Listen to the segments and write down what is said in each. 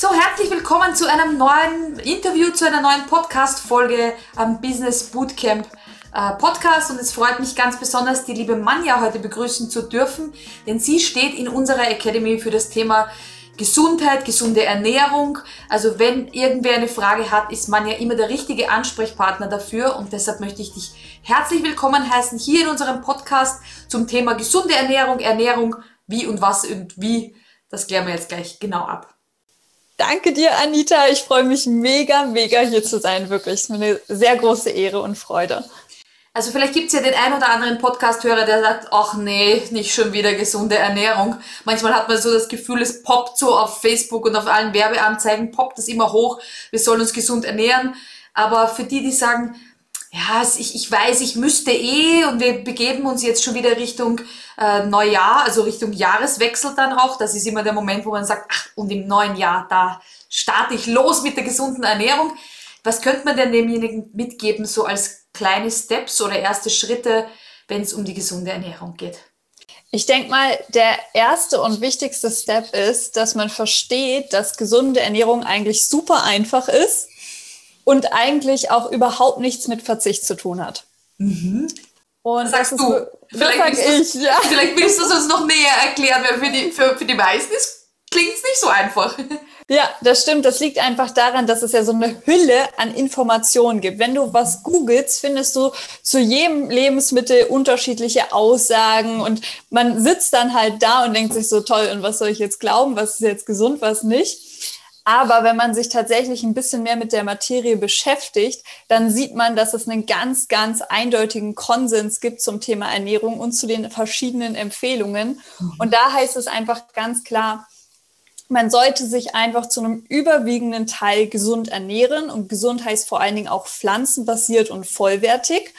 So, herzlich willkommen zu einem neuen Interview, zu einer neuen Podcast-Folge am Business Bootcamp äh, Podcast. Und es freut mich ganz besonders, die liebe Manja heute begrüßen zu dürfen, denn sie steht in unserer Academy für das Thema Gesundheit, gesunde Ernährung. Also wenn irgendwer eine Frage hat, ist Manja immer der richtige Ansprechpartner dafür. Und deshalb möchte ich dich herzlich willkommen heißen hier in unserem Podcast zum Thema gesunde Ernährung, Ernährung, wie und was und wie. Das klären wir jetzt gleich genau ab. Danke dir, Anita. Ich freue mich mega, mega hier zu sein. Wirklich. Es ist mir eine sehr große Ehre und Freude. Also vielleicht gibt es ja den ein oder anderen Podcast-Hörer, der sagt, ach nee, nicht schon wieder gesunde Ernährung. Manchmal hat man so das Gefühl, es poppt so auf Facebook und auf allen Werbeanzeigen, poppt es immer hoch, wir sollen uns gesund ernähren. Aber für die, die sagen, ja, ich, ich weiß, ich müsste eh und wir begeben uns jetzt schon wieder Richtung äh, Neujahr, also Richtung Jahreswechsel dann auch. Das ist immer der Moment, wo man sagt, ach, und im neuen Jahr, da starte ich los mit der gesunden Ernährung. Was könnte man denn demjenigen mitgeben, so als kleine Steps oder erste Schritte, wenn es um die gesunde Ernährung geht? Ich denke mal, der erste und wichtigste Step ist, dass man versteht, dass gesunde Ernährung eigentlich super einfach ist und eigentlich auch überhaupt nichts mit Verzicht zu tun hat. Mhm. Und Sagst das ist, du, vielleicht, sag willst ich, ja. vielleicht willst du es uns noch näher erklären, weil für die, für, für die meisten klingt es nicht so einfach. Ja, das stimmt. Das liegt einfach daran, dass es ja so eine Hülle an Informationen gibt. Wenn du was googelst, findest du zu jedem Lebensmittel unterschiedliche Aussagen und man sitzt dann halt da und denkt sich so toll, und was soll ich jetzt glauben? Was ist jetzt gesund, was nicht? Aber wenn man sich tatsächlich ein bisschen mehr mit der Materie beschäftigt, dann sieht man, dass es einen ganz, ganz eindeutigen Konsens gibt zum Thema Ernährung und zu den verschiedenen Empfehlungen. Mhm. Und da heißt es einfach ganz klar, man sollte sich einfach zu einem überwiegenden Teil gesund ernähren. Und gesund heißt vor allen Dingen auch pflanzenbasiert und vollwertig.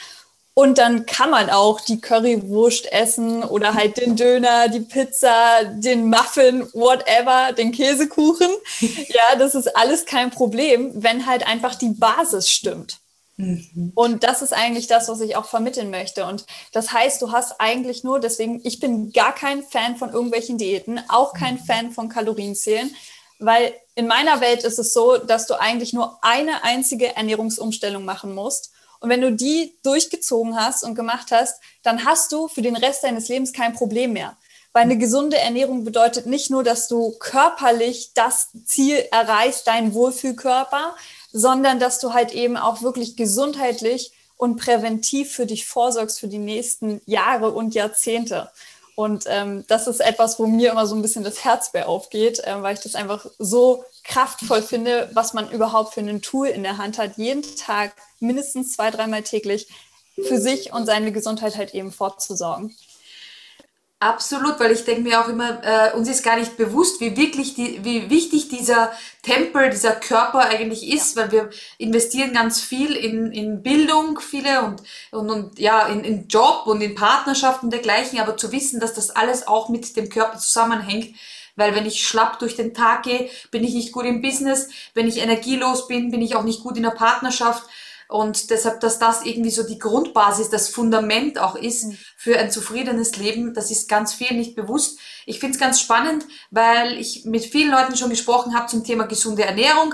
Und dann kann man auch die Currywurst essen oder halt den Döner, die Pizza, den Muffin, whatever, den Käsekuchen. Ja, das ist alles kein Problem, wenn halt einfach die Basis stimmt. Mhm. Und das ist eigentlich das, was ich auch vermitteln möchte. Und das heißt, du hast eigentlich nur, deswegen, ich bin gar kein Fan von irgendwelchen Diäten, auch kein mhm. Fan von Kalorienzählen, weil in meiner Welt ist es so, dass du eigentlich nur eine einzige Ernährungsumstellung machen musst. Und wenn du die durchgezogen hast und gemacht hast, dann hast du für den Rest deines Lebens kein Problem mehr. Weil eine gesunde Ernährung bedeutet nicht nur, dass du körperlich das Ziel erreichst, deinen Wohlfühlkörper, sondern dass du halt eben auch wirklich gesundheitlich und präventiv für dich vorsorgst für die nächsten Jahre und Jahrzehnte. Und ähm, das ist etwas, wo mir immer so ein bisschen das Herz bei aufgeht, äh, weil ich das einfach so kraftvoll finde, was man überhaupt für ein Tool in der Hand hat, jeden Tag mindestens zwei, dreimal täglich für sich und seine Gesundheit halt eben fortzusorgen. Absolut, weil ich denke mir auch immer, äh, uns ist gar nicht bewusst, wie wirklich die, wie wichtig dieser Tempel, dieser Körper eigentlich ist, weil wir investieren ganz viel in, in Bildung, viele und, und, und ja, in, in Job und in Partnerschaften und dergleichen, aber zu wissen, dass das alles auch mit dem Körper zusammenhängt, weil wenn ich schlapp durch den Tag gehe, bin ich nicht gut im Business, wenn ich energielos bin, bin ich auch nicht gut in der Partnerschaft und deshalb, dass das irgendwie so die Grundbasis, das Fundament auch ist mhm. für ein zufriedenes Leben, das ist ganz viel nicht bewusst. Ich finde es ganz spannend, weil ich mit vielen Leuten schon gesprochen habe zum Thema gesunde Ernährung.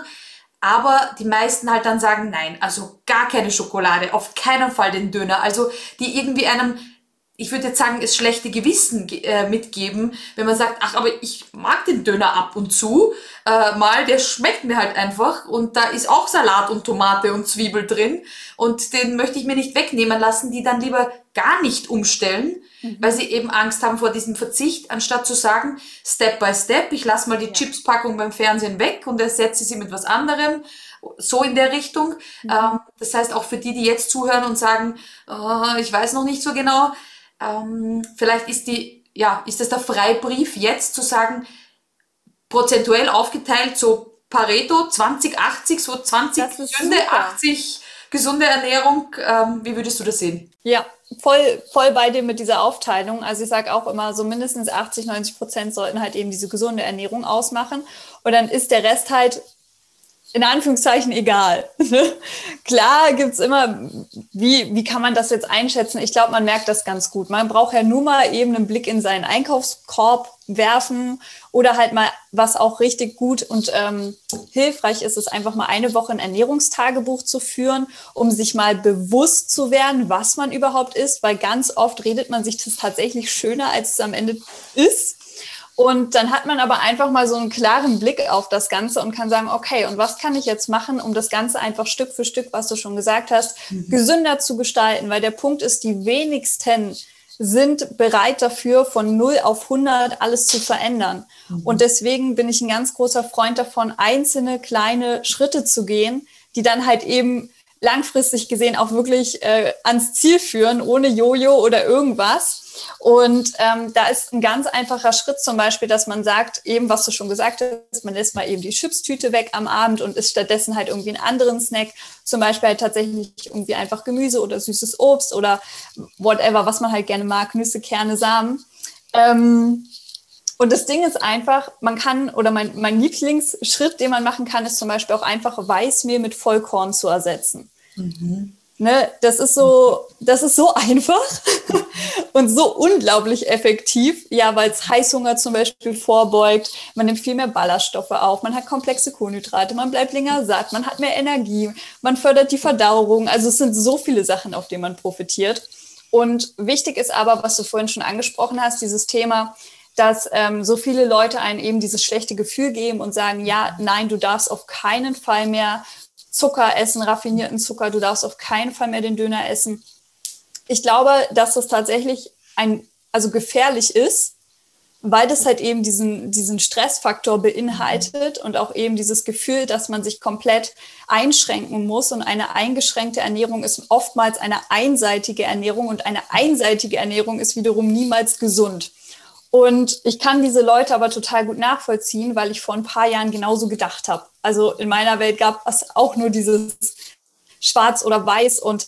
Aber die meisten halt dann sagen, nein, also gar keine Schokolade, auf keinen Fall den Döner. Also die irgendwie einem ich würde jetzt sagen, es schlechte Gewissen äh, mitgeben, wenn man sagt, ach, aber ich mag den Döner ab und zu äh, mal, der schmeckt mir halt einfach und da ist auch Salat und Tomate und Zwiebel drin und den möchte ich mir nicht wegnehmen lassen, die dann lieber gar nicht umstellen, mhm. weil sie eben Angst haben vor diesem Verzicht, anstatt zu sagen, Step by Step, ich lasse mal die ja. Chipspackung beim Fernsehen weg und ersetze sie mit was anderem so in der Richtung. Mhm. Ähm, das heißt, auch für die, die jetzt zuhören und sagen, oh, ich weiß noch nicht so genau, ähm, vielleicht ist die, ja, ist das der Freibrief jetzt zu sagen, prozentuell aufgeteilt, so Pareto 20, 80, so 20 gesunde, 80 gesunde Ernährung. Ähm, wie würdest du das sehen? Ja, voll, voll bei dir mit dieser Aufteilung. Also ich sage auch immer, so mindestens 80, 90 Prozent sollten halt eben diese gesunde Ernährung ausmachen. Und dann ist der Rest halt in Anführungszeichen egal. Klar gibt's immer, wie, wie kann man das jetzt einschätzen? Ich glaube, man merkt das ganz gut. Man braucht ja nur mal eben einen Blick in seinen Einkaufskorb werfen oder halt mal, was auch richtig gut und ähm, hilfreich ist, ist einfach mal eine Woche ein Ernährungstagebuch zu führen, um sich mal bewusst zu werden, was man überhaupt isst, weil ganz oft redet man sich das tatsächlich schöner, als es am Ende ist. Und dann hat man aber einfach mal so einen klaren Blick auf das Ganze und kann sagen, okay, und was kann ich jetzt machen, um das Ganze einfach Stück für Stück, was du schon gesagt hast, mhm. gesünder zu gestalten? Weil der Punkt ist, die wenigsten sind bereit dafür, von 0 auf 100 alles zu verändern. Mhm. Und deswegen bin ich ein ganz großer Freund davon, einzelne kleine Schritte zu gehen, die dann halt eben langfristig gesehen auch wirklich äh, ans Ziel führen, ohne Jojo oder irgendwas. Und ähm, da ist ein ganz einfacher Schritt zum Beispiel, dass man sagt, eben was du schon gesagt hast, man lässt mal eben die Chipstüte weg am Abend und isst stattdessen halt irgendwie einen anderen Snack, zum Beispiel halt tatsächlich irgendwie einfach Gemüse oder süßes Obst oder whatever, was man halt gerne mag, Nüsse, Kerne, Samen. Ähm, und das Ding ist einfach, man kann, oder mein, mein Lieblingsschritt, den man machen kann, ist zum Beispiel auch einfach Weißmehl mit Vollkorn zu ersetzen. Mhm. Ne, das ist so, das ist so einfach und so unglaublich effektiv, ja, weil es Heißhunger zum Beispiel vorbeugt. Man nimmt viel mehr Ballaststoffe auf, man hat komplexe Kohlenhydrate, man bleibt länger satt, man hat mehr Energie, man fördert die Verdauung. Also es sind so viele Sachen, auf die man profitiert. Und wichtig ist aber, was du vorhin schon angesprochen hast, dieses Thema, dass ähm, so viele Leute einen eben dieses schlechte Gefühl geben und sagen, ja, nein, du darfst auf keinen Fall mehr Zucker essen, raffinierten Zucker, du darfst auf keinen Fall mehr den Döner essen. Ich glaube, dass das tatsächlich ein, also gefährlich ist, weil das halt eben diesen, diesen Stressfaktor beinhaltet und auch eben dieses Gefühl, dass man sich komplett einschränken muss. Und eine eingeschränkte Ernährung ist oftmals eine einseitige Ernährung und eine einseitige Ernährung ist wiederum niemals gesund. Und ich kann diese Leute aber total gut nachvollziehen, weil ich vor ein paar Jahren genauso gedacht habe. Also in meiner Welt gab es auch nur dieses Schwarz oder Weiß und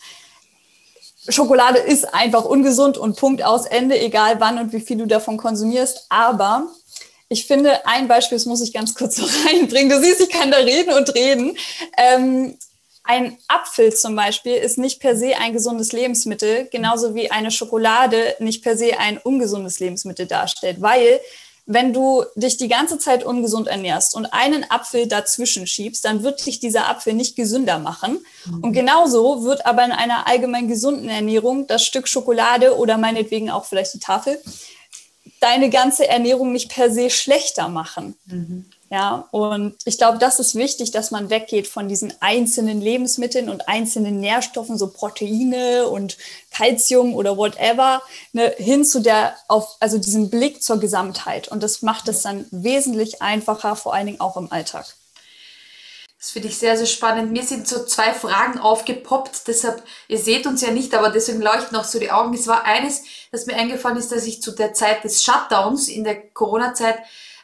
Schokolade ist einfach ungesund und Punkt aus Ende, egal wann und wie viel du davon konsumierst. Aber ich finde, ein Beispiel, das muss ich ganz kurz so reinbringen. Du siehst, ich kann da reden und reden. Ähm, ein Apfel zum Beispiel ist nicht per se ein gesundes Lebensmittel, genauso wie eine Schokolade nicht per se ein ungesundes Lebensmittel darstellt, weil wenn du dich die ganze Zeit ungesund ernährst und einen Apfel dazwischen schiebst, dann wird dich dieser Apfel nicht gesünder machen. Mhm. Und genauso wird aber in einer allgemein gesunden Ernährung das Stück Schokolade oder meinetwegen auch vielleicht die Tafel deine ganze Ernährung nicht per se schlechter machen. Mhm. Ja, und ich glaube, das ist wichtig, dass man weggeht von diesen einzelnen Lebensmitteln und einzelnen Nährstoffen, so Proteine und Kalzium oder whatever, ne, hin zu der, auf, also diesem Blick zur Gesamtheit. Und das macht es dann wesentlich einfacher, vor allen Dingen auch im Alltag. Das finde ich sehr, sehr spannend. Mir sind so zwei Fragen aufgepoppt, deshalb, ihr seht uns ja nicht, aber deswegen leuchten auch so die Augen. Es war eines, das mir eingefallen ist, dass ich zu der Zeit des Shutdowns in der Corona-Zeit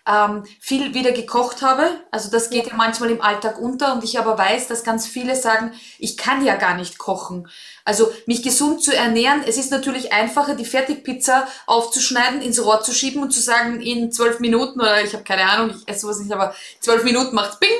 ähm, viel wieder gekocht habe. Also das geht ja. ja manchmal im Alltag unter und ich aber weiß, dass ganz viele sagen, ich kann ja gar nicht kochen. Also mich gesund zu ernähren, es ist natürlich einfacher, die Fertigpizza aufzuschneiden, ins Rohr zu schieben und zu sagen, in zwölf Minuten oder ich habe keine Ahnung, ich esse sowas nicht, aber zwölf Minuten macht Bing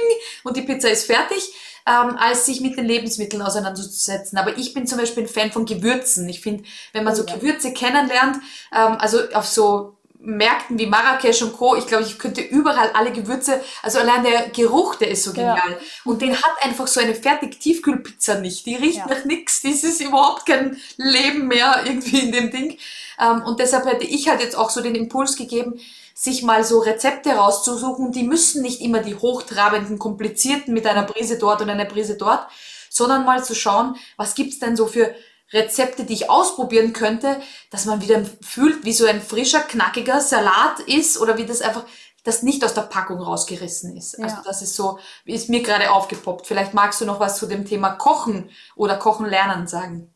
und die Pizza ist fertig. Ähm, als sich mit den Lebensmitteln auseinanderzusetzen. Aber ich bin zum Beispiel ein Fan von Gewürzen. Ich finde, wenn man so Gewürze kennenlernt, ähm, also auf so Märkten wie Marrakesch und Co. Ich glaube, ich könnte überall alle Gewürze, also allein der Geruch, der ist so genial. Ja. Und den hat einfach so eine fertig Tiefkühlpizza nicht. Die riecht ja. nach nichts. Das ist überhaupt kein Leben mehr irgendwie in dem Ding. Ähm, und deshalb hätte ich halt jetzt auch so den Impuls gegeben, sich mal so Rezepte rauszusuchen. Die müssen nicht immer die hochtrabenden, komplizierten mit einer Prise dort und einer Prise dort, sondern mal zu schauen, was gibt's denn so für Rezepte, die ich ausprobieren könnte, dass man wieder fühlt, wie so ein frischer, knackiger Salat ist oder wie das einfach, das nicht aus der Packung rausgerissen ist. Also ja. Also das ist so, ist mir gerade aufgepoppt. Vielleicht magst du noch was zu dem Thema Kochen oder Kochen lernen sagen.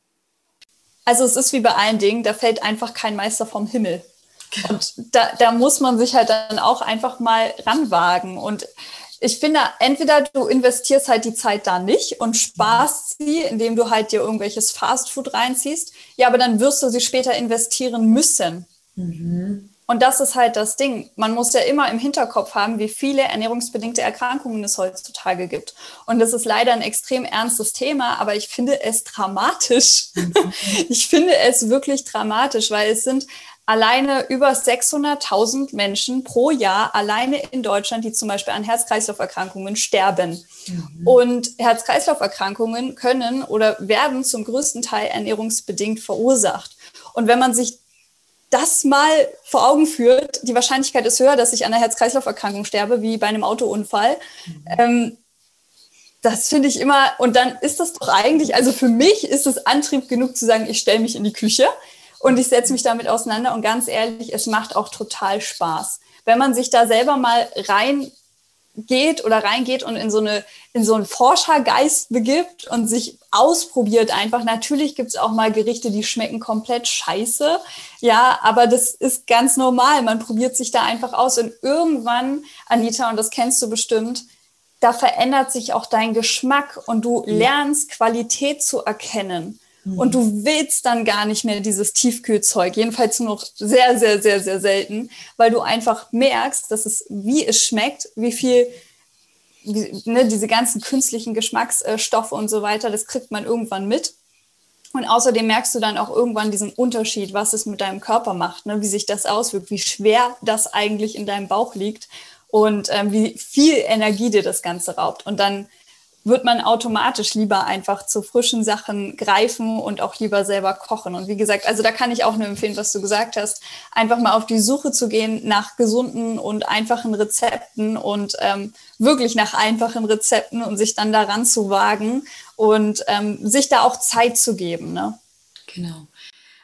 Also es ist wie bei allen Dingen, da fällt einfach kein Meister vom Himmel. Genau. Und da, da muss man sich halt dann auch einfach mal ranwagen. Und ich finde, entweder du investierst halt die Zeit da nicht und sparst sie, indem du halt dir irgendwelches Fastfood reinziehst. Ja, aber dann wirst du sie später investieren müssen. Mhm. Und das ist halt das Ding. Man muss ja immer im Hinterkopf haben, wie viele ernährungsbedingte Erkrankungen es heutzutage gibt. Und das ist leider ein extrem ernstes Thema, aber ich finde es dramatisch. ich finde es wirklich dramatisch, weil es sind alleine über 600.000 Menschen pro Jahr alleine in Deutschland, die zum Beispiel an Herz-Kreislauf-Erkrankungen sterben. Mhm. Und Herz-Kreislauf-Erkrankungen können oder werden zum größten Teil ernährungsbedingt verursacht. Und wenn man sich das mal vor Augen führt, die Wahrscheinlichkeit ist höher, dass ich an einer Herz-Kreislauf-Erkrankung sterbe, wie bei einem Autounfall. Mhm. Ähm, das finde ich immer, und dann ist das doch eigentlich, also für mich ist es Antrieb genug zu sagen, ich stelle mich in die Küche und ich setze mich damit auseinander. Und ganz ehrlich, es macht auch total Spaß. Wenn man sich da selber mal rein geht oder reingeht und in so, eine, in so einen Forschergeist begibt und sich ausprobiert einfach. Natürlich gibt es auch mal Gerichte, die schmecken komplett scheiße. Ja, aber das ist ganz normal. Man probiert sich da einfach aus. Und irgendwann, Anita, und das kennst du bestimmt, da verändert sich auch dein Geschmack und du lernst Qualität zu erkennen. Und du willst dann gar nicht mehr dieses Tiefkühlzeug, jedenfalls nur noch sehr, sehr, sehr, sehr selten, weil du einfach merkst, dass es, wie es schmeckt, wie viel, ne, diese ganzen künstlichen Geschmacksstoffe und so weiter, das kriegt man irgendwann mit. Und außerdem merkst du dann auch irgendwann diesen Unterschied, was es mit deinem Körper macht, ne, wie sich das auswirkt, wie schwer das eigentlich in deinem Bauch liegt und ähm, wie viel Energie dir das Ganze raubt. Und dann wird man automatisch lieber einfach zu frischen Sachen greifen und auch lieber selber kochen. Und wie gesagt, also da kann ich auch nur empfehlen, was du gesagt hast, einfach mal auf die Suche zu gehen nach gesunden und einfachen Rezepten und ähm, wirklich nach einfachen Rezepten und sich dann daran zu wagen und ähm, sich da auch Zeit zu geben. Ne? Genau.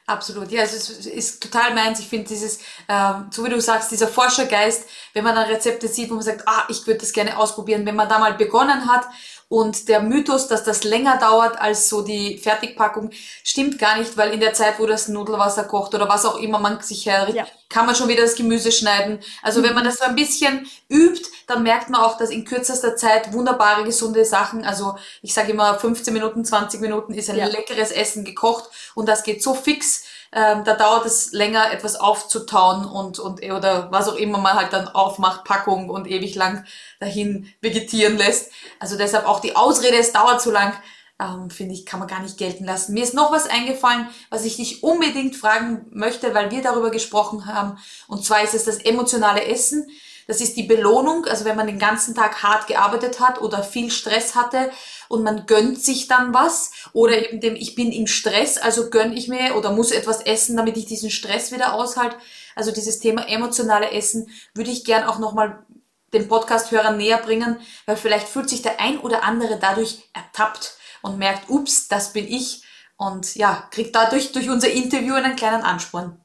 Absolut, ja, also es ist total meins. Ich finde dieses, ähm, so wie du sagst, dieser Forschergeist, wenn man dann Rezepte sieht, wo man sagt, ah, ich würde das gerne ausprobieren, wenn man da mal begonnen hat und der Mythos, dass das länger dauert als so die Fertigpackung, stimmt gar nicht, weil in der Zeit, wo das Nudelwasser kocht oder was auch immer man sich herrichtet, ja. kann man schon wieder das Gemüse schneiden. Also mhm. wenn man das so ein bisschen übt, dann merkt man auch, dass in kürzester Zeit wunderbare, gesunde Sachen, also ich sage immer 15 Minuten, 20 Minuten ist ein ja. leckeres Essen gekocht und das geht so fix ähm, da dauert es länger, etwas aufzutauen und, und oder was auch immer man halt dann aufmacht, Packung und ewig lang dahin vegetieren lässt. Also deshalb auch die Ausrede, es dauert zu lang, ähm, finde ich, kann man gar nicht gelten lassen. Mir ist noch was eingefallen, was ich dich unbedingt fragen möchte, weil wir darüber gesprochen haben. Und zwar ist es das emotionale Essen. Das ist die Belohnung, also wenn man den ganzen Tag hart gearbeitet hat oder viel Stress hatte und man gönnt sich dann was oder eben dem, ich bin im Stress, also gönn ich mir oder muss etwas essen, damit ich diesen Stress wieder aushalte. Also dieses Thema emotionale Essen würde ich gern auch nochmal den Podcast-Hörern näher bringen, weil vielleicht fühlt sich der ein oder andere dadurch ertappt und merkt, ups, das bin ich und ja, kriegt dadurch durch unser Interview einen kleinen Ansporn.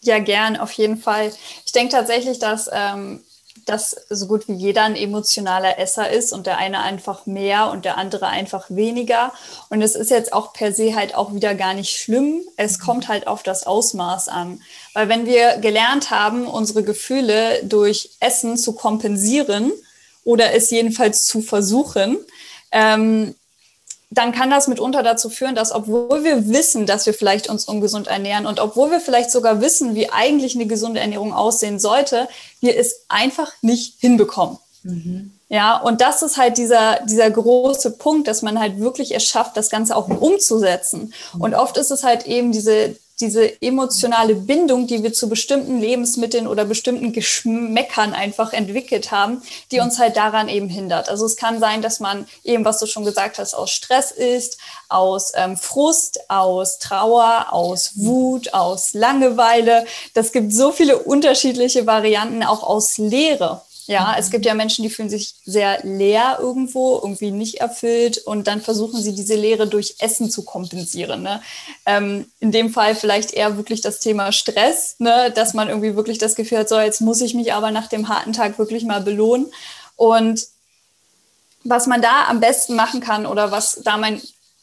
Ja, gern, auf jeden Fall. Ich denke tatsächlich, dass ähm, dass so gut wie jeder ein emotionaler Esser ist und der eine einfach mehr und der andere einfach weniger. Und es ist jetzt auch per se halt auch wieder gar nicht schlimm. Es mhm. kommt halt auf das Ausmaß an. Weil wenn wir gelernt haben, unsere Gefühle durch Essen zu kompensieren oder es jedenfalls zu versuchen, ähm, dann kann das mitunter dazu führen, dass obwohl wir wissen, dass wir vielleicht uns ungesund ernähren und obwohl wir vielleicht sogar wissen, wie eigentlich eine gesunde Ernährung aussehen sollte, wir es einfach nicht hinbekommen. Mhm. Ja, und das ist halt dieser, dieser große Punkt, dass man halt wirklich es schafft, das Ganze auch umzusetzen. Mhm. Und oft ist es halt eben diese, diese emotionale Bindung, die wir zu bestimmten Lebensmitteln oder bestimmten Geschmäckern einfach entwickelt haben, die uns halt daran eben hindert. Also es kann sein, dass man eben, was du schon gesagt hast, aus Stress ist, aus ähm, Frust, aus Trauer, aus Wut, aus Langeweile. Das gibt so viele unterschiedliche Varianten, auch aus Leere. Ja, es gibt ja Menschen, die fühlen sich sehr leer irgendwo, irgendwie nicht erfüllt und dann versuchen sie diese Leere durch Essen zu kompensieren. Ne? Ähm, in dem Fall vielleicht eher wirklich das Thema Stress, ne? dass man irgendwie wirklich das Gefühl hat, so jetzt muss ich mich aber nach dem harten Tag wirklich mal belohnen. Und was man da am besten machen kann oder was da mein,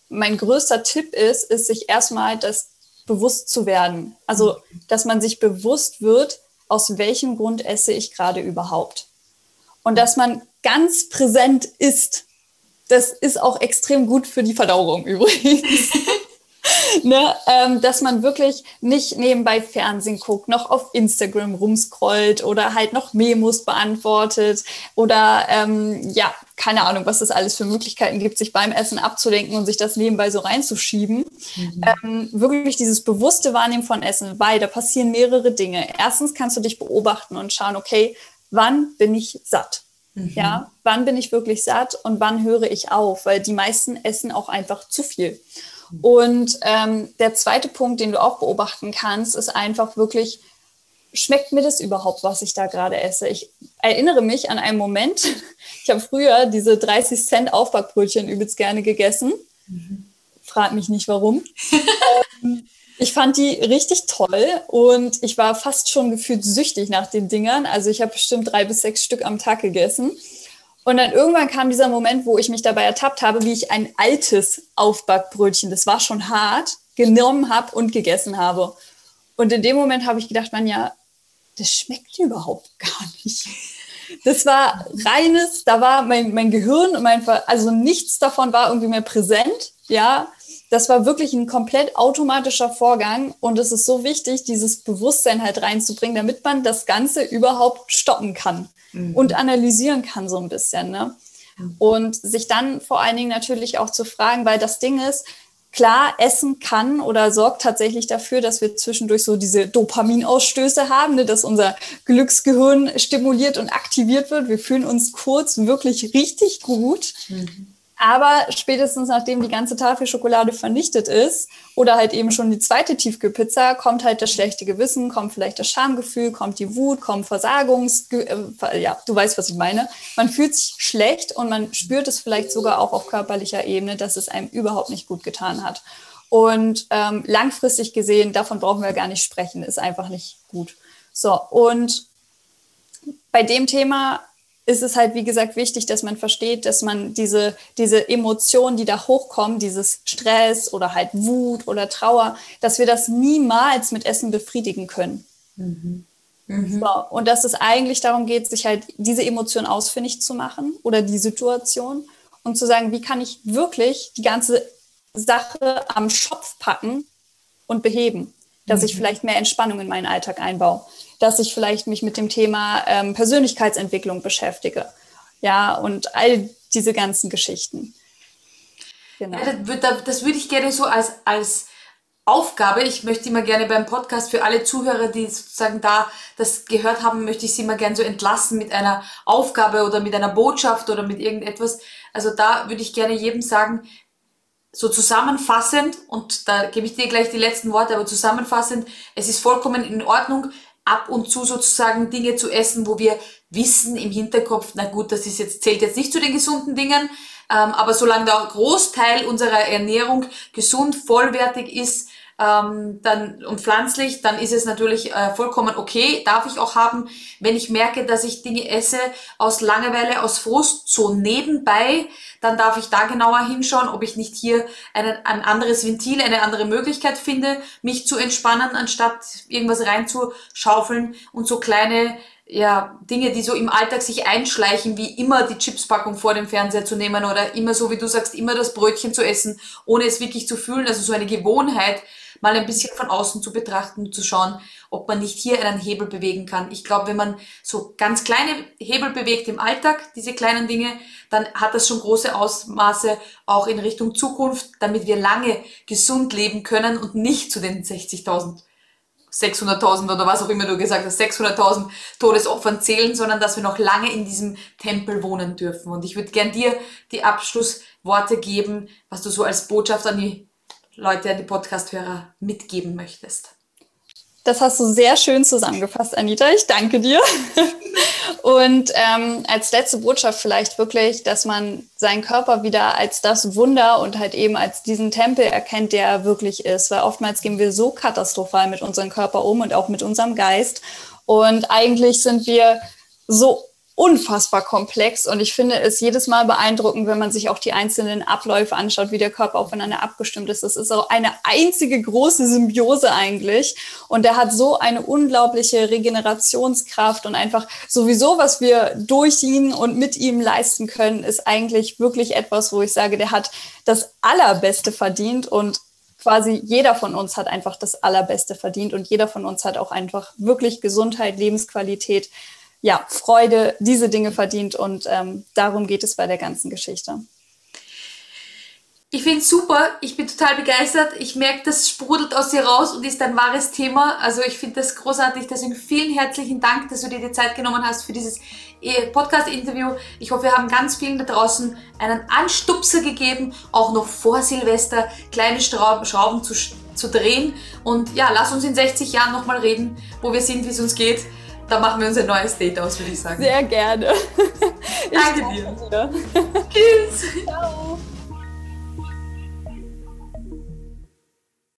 mein größter Tipp ist, ist sich erstmal das bewusst zu werden. Also, dass man sich bewusst wird, aus welchem Grund esse ich gerade überhaupt und dass man ganz präsent ist. Das ist auch extrem gut für die Verdauung übrigens. ne, ähm, dass man wirklich nicht nebenbei Fernsehen guckt, noch auf Instagram rumscrollt oder halt noch Memos beantwortet oder ähm, ja, keine Ahnung, was es alles für Möglichkeiten gibt, sich beim Essen abzulenken und sich das nebenbei so reinzuschieben. Mhm. Ähm, wirklich dieses bewusste Wahrnehmen von Essen, weil da passieren mehrere Dinge. Erstens kannst du dich beobachten und schauen, okay, wann bin ich satt? Mhm. Ja, wann bin ich wirklich satt und wann höre ich auf? Weil die meisten essen auch einfach zu viel. Und ähm, der zweite Punkt, den du auch beobachten kannst, ist einfach wirklich, schmeckt mir das überhaupt, was ich da gerade esse? Ich erinnere mich an einen Moment, ich habe früher diese 30 Cent Aufbackbrötchen übelst gerne gegessen. Mhm. Frag mich nicht warum. ähm, ich fand die richtig toll und ich war fast schon gefühlt süchtig nach den Dingern. Also ich habe bestimmt drei bis sechs Stück am Tag gegessen. Und dann irgendwann kam dieser Moment, wo ich mich dabei ertappt habe, wie ich ein altes Aufbackbrötchen, das war schon hart, genommen habe und gegessen habe. Und in dem Moment habe ich gedacht, man ja, das schmeckt überhaupt gar nicht. Das war reines, da war mein, mein Gehirn und mein, also nichts davon war irgendwie mehr präsent, ja. Das war wirklich ein komplett automatischer Vorgang und es ist so wichtig, dieses Bewusstsein halt reinzubringen, damit man das Ganze überhaupt stoppen kann mhm. und analysieren kann so ein bisschen. Ne? Mhm. Und sich dann vor allen Dingen natürlich auch zu fragen, weil das Ding ist, klar, Essen kann oder sorgt tatsächlich dafür, dass wir zwischendurch so diese Dopaminausstöße haben, ne, dass unser Glücksgehirn stimuliert und aktiviert wird. Wir fühlen uns kurz wirklich richtig gut. Mhm. Aber spätestens nachdem die ganze Tafel Schokolade vernichtet ist oder halt eben schon die zweite Tiefkühlpizza, kommt halt das schlechte Gewissen, kommt vielleicht das Schamgefühl, kommt die Wut, kommt Versagungs... Äh, ja, du weißt, was ich meine. Man fühlt sich schlecht und man spürt es vielleicht sogar auch auf körperlicher Ebene, dass es einem überhaupt nicht gut getan hat. Und ähm, langfristig gesehen, davon brauchen wir gar nicht sprechen, ist einfach nicht gut. So, und bei dem Thema ist es halt, wie gesagt, wichtig, dass man versteht, dass man diese, diese Emotionen, die da hochkommen, dieses Stress oder halt Wut oder Trauer, dass wir das niemals mit Essen befriedigen können. Mhm. Mhm. So, und dass es eigentlich darum geht, sich halt diese Emotion ausfindig zu machen oder die Situation und zu sagen, wie kann ich wirklich die ganze Sache am Schopf packen und beheben, dass mhm. ich vielleicht mehr Entspannung in meinen Alltag einbaue dass ich vielleicht mich mit dem Thema ähm, Persönlichkeitsentwicklung beschäftige. Ja, und all diese ganzen Geschichten. Genau. Ja, das, würde ich gerne so als, als Aufgabe, ich möchte immer gerne beim Podcast für alle Zuhörer, die sozusagen da das gehört haben, möchte ich sie immer gerne so entlassen mit einer Aufgabe oder mit einer Botschaft oder mit irgendetwas. Also da würde ich gerne jedem sagen, so zusammenfassend, und da gebe ich dir gleich die letzten Worte, aber zusammenfassend, es ist vollkommen in Ordnung, ab und zu sozusagen Dinge zu essen, wo wir wissen im Hinterkopf, na gut, das ist jetzt, zählt jetzt nicht zu den gesunden Dingen, ähm, aber solange der Großteil unserer Ernährung gesund, vollwertig ist, ähm, dann und pflanzlich, dann ist es natürlich äh, vollkommen okay, darf ich auch haben, wenn ich merke, dass ich Dinge esse aus Langeweile, aus Frust, so nebenbei, dann darf ich da genauer hinschauen, ob ich nicht hier ein, ein anderes Ventil, eine andere Möglichkeit finde, mich zu entspannen, anstatt irgendwas reinzuschaufeln und so kleine ja, Dinge, die so im Alltag sich einschleichen, wie immer die Chipspackung vor dem Fernseher zu nehmen oder immer so, wie du sagst, immer das Brötchen zu essen, ohne es wirklich zu fühlen. Also so eine Gewohnheit, mal ein bisschen von außen zu betrachten, zu schauen, ob man nicht hier einen Hebel bewegen kann. Ich glaube, wenn man so ganz kleine Hebel bewegt im Alltag, diese kleinen Dinge, dann hat das schon große Ausmaße auch in Richtung Zukunft, damit wir lange gesund leben können und nicht zu den 60.000 600.000 oder was auch immer du gesagt hast, 600.000 Todesopfern zählen, sondern dass wir noch lange in diesem Tempel wohnen dürfen. Und ich würde gern dir die Abschlussworte geben, was du so als Botschaft an die Leute, an die Podcasthörer mitgeben möchtest. Das hast du sehr schön zusammengefasst, Anita. Ich danke dir. Und ähm, als letzte Botschaft vielleicht wirklich, dass man seinen Körper wieder als das Wunder und halt eben als diesen Tempel erkennt, der er wirklich ist. Weil oftmals gehen wir so katastrophal mit unserem Körper um und auch mit unserem Geist. Und eigentlich sind wir so unfassbar komplex. Und ich finde es jedes Mal beeindruckend, wenn man sich auch die einzelnen Abläufe anschaut, wie der Körper aufeinander abgestimmt ist. Das ist auch eine einzige große Symbiose eigentlich. Und der hat so eine unglaubliche Regenerationskraft. Und einfach sowieso, was wir durch ihn und mit ihm leisten können, ist eigentlich wirklich etwas, wo ich sage, der hat das Allerbeste verdient. Und quasi jeder von uns hat einfach das Allerbeste verdient. Und jeder von uns hat auch einfach wirklich Gesundheit, Lebensqualität, ja, Freude, diese Dinge verdient und ähm, darum geht es bei der ganzen Geschichte. Ich finde es super, ich bin total begeistert. Ich merke, das sprudelt aus dir raus und ist ein wahres Thema. Also ich finde das großartig. Deswegen vielen herzlichen Dank, dass du dir die Zeit genommen hast für dieses äh, Podcast-Interview. Ich hoffe, wir haben ganz vielen da draußen einen Anstupser gegeben, auch noch vor Silvester kleine Schrauben zu, zu drehen. Und ja, lass uns in 60 Jahren nochmal reden, wo wir sind, wie es uns geht. Da machen wir uns ein neues Date aus, würde ich sagen. Sehr gerne. Danke dir. Tschüss. Ciao.